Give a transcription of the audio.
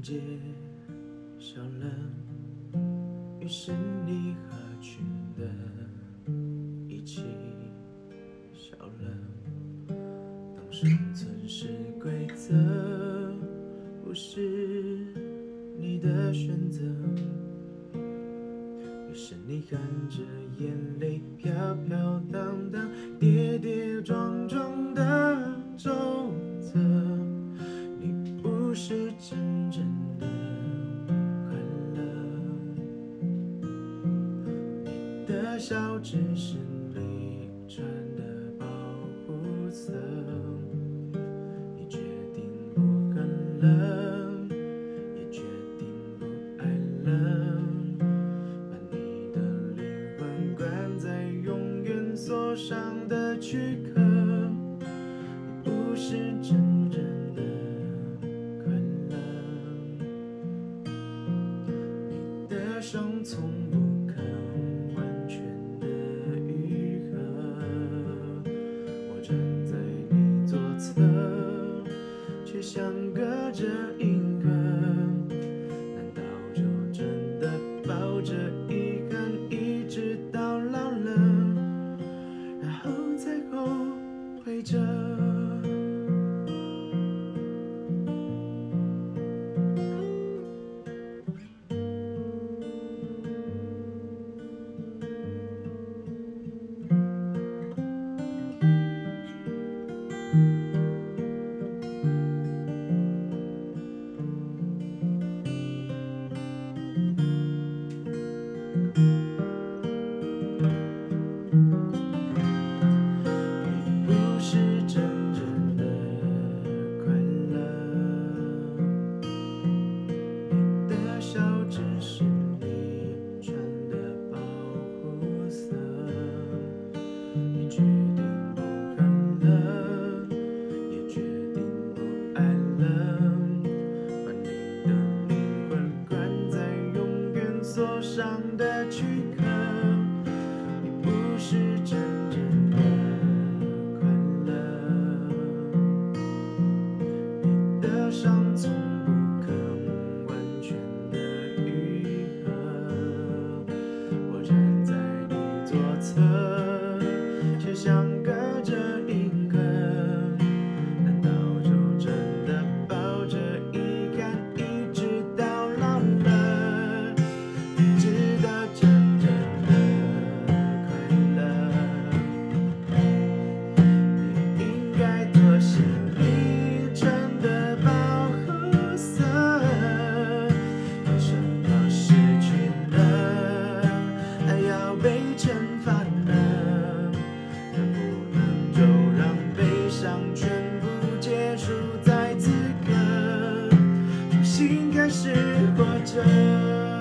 界笑了，于是你合群的一起笑了。当生存是规则，不是你的选择，于是你含着眼泪飘飘荡荡、跌跌撞撞笑只是你穿的保护色。你决定不恨了，也决定不爱了，把你的灵魂关在永远锁上的躯壳。着。桌上的躯壳。开始活着。